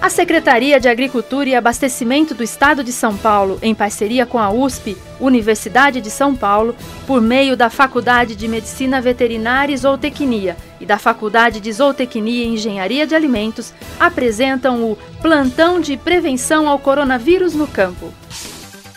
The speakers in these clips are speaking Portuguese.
A Secretaria de Agricultura e Abastecimento do Estado de São Paulo, em parceria com a USP, Universidade de São Paulo, por meio da Faculdade de Medicina Veterinária e Zootecnia e da Faculdade de Zootecnia e Engenharia de Alimentos, apresentam o Plantão de Prevenção ao Coronavírus no Campo.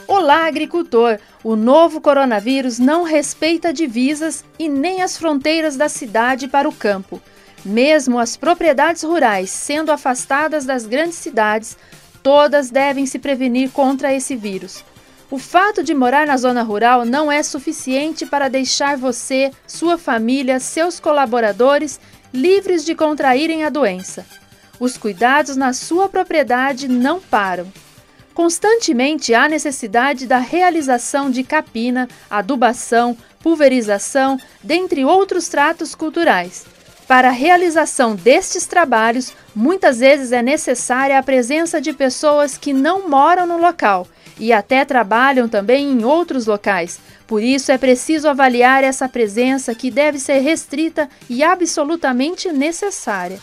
Olá, agricultor! O novo coronavírus não respeita divisas e nem as fronteiras da cidade para o campo. Mesmo as propriedades rurais sendo afastadas das grandes cidades, todas devem se prevenir contra esse vírus. O fato de morar na zona rural não é suficiente para deixar você, sua família, seus colaboradores livres de contraírem a doença. Os cuidados na sua propriedade não param. Constantemente há necessidade da realização de capina, adubação, pulverização, dentre outros tratos culturais. Para a realização destes trabalhos, muitas vezes é necessária a presença de pessoas que não moram no local e até trabalham também em outros locais. Por isso é preciso avaliar essa presença que deve ser restrita e absolutamente necessária.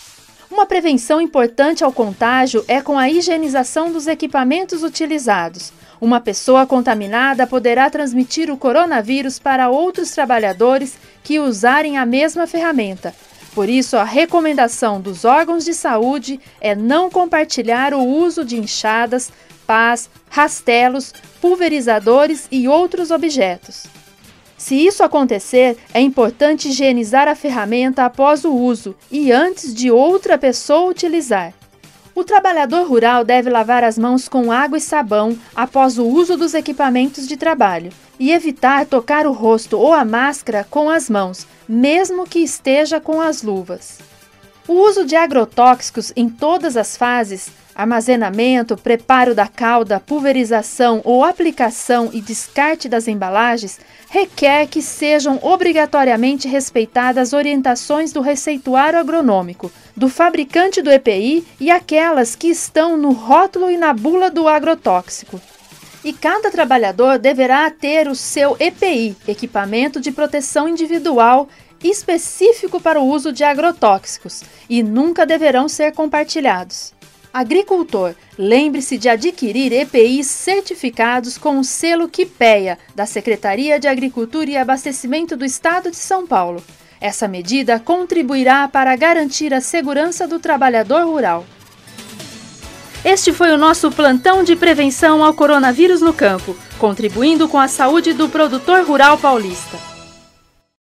Uma prevenção importante ao contágio é com a higienização dos equipamentos utilizados. Uma pessoa contaminada poderá transmitir o coronavírus para outros trabalhadores que usarem a mesma ferramenta. Por isso, a recomendação dos órgãos de saúde é não compartilhar o uso de enxadas, pás, rastelos, pulverizadores e outros objetos. Se isso acontecer, é importante higienizar a ferramenta após o uso e antes de outra pessoa utilizar. O trabalhador rural deve lavar as mãos com água e sabão após o uso dos equipamentos de trabalho e evitar tocar o rosto ou a máscara com as mãos, mesmo que esteja com as luvas. O uso de agrotóxicos em todas as fases armazenamento, preparo da calda, pulverização ou aplicação e descarte das embalagens requer que sejam obrigatoriamente respeitadas as orientações do receituário agronômico, do fabricante do EPI e aquelas que estão no rótulo e na bula do agrotóxico. E cada trabalhador deverá ter o seu EPI, equipamento de proteção individual, específico para o uso de agrotóxicos, e nunca deverão ser compartilhados. Agricultor, lembre-se de adquirir EPIs certificados com o selo QUIPEA, da Secretaria de Agricultura e Abastecimento do Estado de São Paulo. Essa medida contribuirá para garantir a segurança do trabalhador rural. Este foi o nosso plantão de prevenção ao coronavírus no campo, contribuindo com a saúde do produtor rural paulista.